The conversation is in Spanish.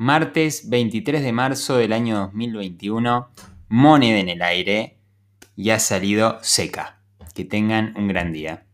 Martes 23 de marzo del año 2021, moneda en el aire y ha salido seca. Que tengan un gran día.